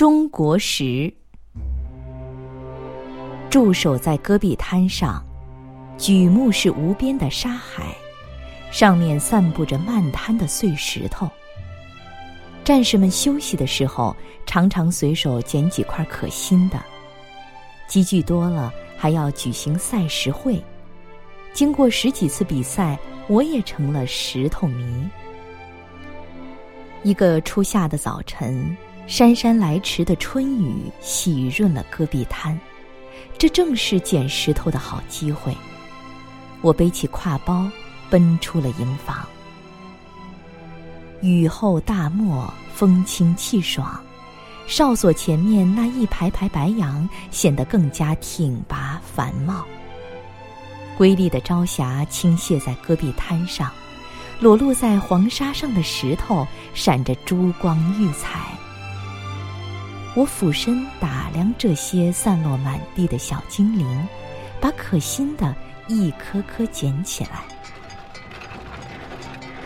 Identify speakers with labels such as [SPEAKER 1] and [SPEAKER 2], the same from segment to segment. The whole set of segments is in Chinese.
[SPEAKER 1] 中国石。驻守在戈壁滩上，举目是无边的沙海，上面散布着漫滩的碎石头。战士们休息的时候，常常随手捡几块可心的。积聚多了，还要举行赛石会。经过十几次比赛，我也成了石头迷。一个初夏的早晨，姗姗来迟的春雨洗润了戈壁滩。这正是捡石头的好机会。我背起挎包，奔出了营房。雨后大漠，风清气爽，哨所前面那一排排白杨显得更加挺拔繁茂。瑰丽的朝霞倾泻在戈壁滩上，裸露在黄沙上的石头闪着珠光玉彩。我俯身打量这些散落满地的小精灵，把可心的一颗颗捡起来。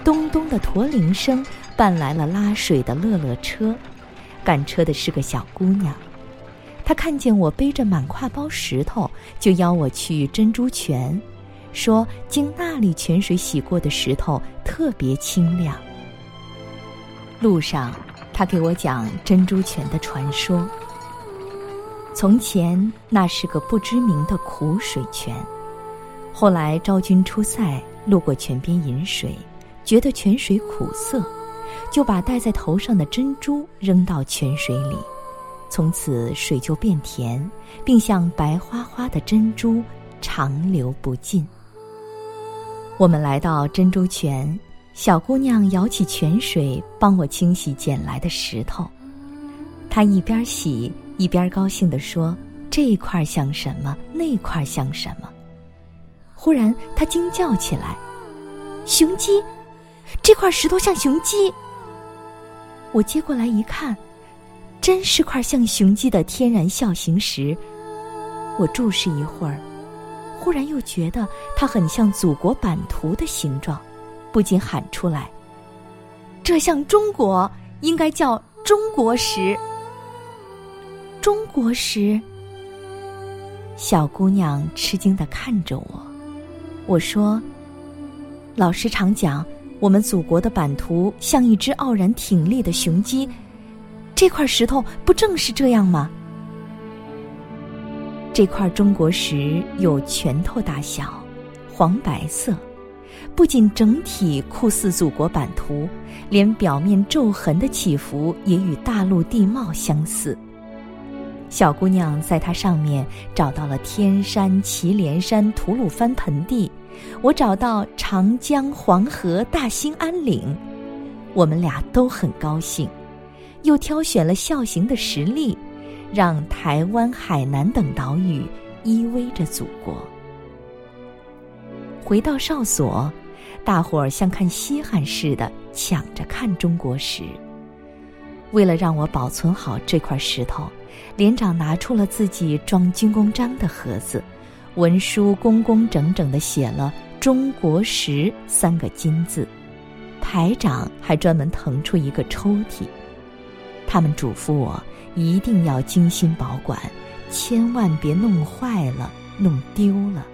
[SPEAKER 1] 咚咚的驼铃声伴来了拉水的乐乐车，赶车的是个小姑娘。她看见我背着满挎包石头，就邀我去珍珠泉，说经那里泉水洗过的石头特别清亮。路上。他给我讲珍珠泉的传说。从前那是个不知名的苦水泉，后来昭君出塞，路过泉边饮水，觉得泉水苦涩，就把戴在头上的珍珠扔到泉水里，从此水就变甜，并像白花花的珍珠长流不尽。我们来到珍珠泉。小姑娘舀起泉水，帮我清洗捡来的石头。她一边洗一边高兴地说：“这块像什么？那块像什么？”忽然，她惊叫起来：“雄鸡！这块石头像雄鸡！”我接过来一看，真是块像雄鸡的天然象形石。我注视一会儿，忽然又觉得它很像祖国版图的形状。不禁喊出来：“这像中国，应该叫中国石。”中国石。小姑娘吃惊的看着我，我说：“老师常讲，我们祖国的版图像一只傲然挺立的雄鸡，这块石头不正是这样吗？”这块中国石有拳头大小，黄白色。不仅整体酷似祖国版图，连表面皱痕的起伏也与大陆地貌相似。小姑娘在它上面找到了天山、祁连山、吐鲁番盆地，我找到长江、黄河、大兴安岭，我们俩都很高兴，又挑选了孝行的实例，让台湾、海南等岛屿依偎着祖国。回到哨所，大伙儿像看稀罕似的抢着看中国石。为了让我保存好这块石头，连长拿出了自己装军功章的盒子，文书工工整整的写了“中国石”三个金字。排长还专门腾出一个抽屉，他们嘱咐我一定要精心保管，千万别弄坏了、弄丢了。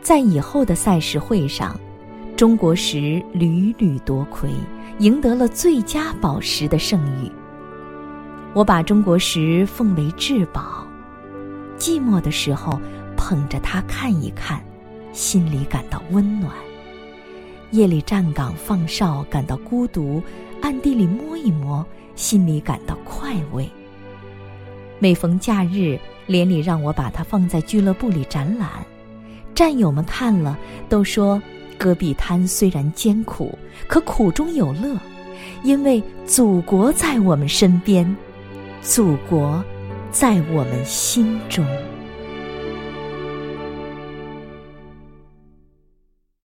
[SPEAKER 1] 在以后的赛事会上，中国石屡屡夺魁，赢得了最佳宝石的盛誉。我把中国石奉为至宝，寂寞的时候捧着它看一看，心里感到温暖；夜里站岗放哨感到孤独，暗地里摸一摸，心里感到快慰。每逢假日，连里让我把它放在俱乐部里展览。战友们看了，都说：“戈壁滩虽然艰苦，可苦中有乐，因为祖国在我们身边，祖国在我们心中。”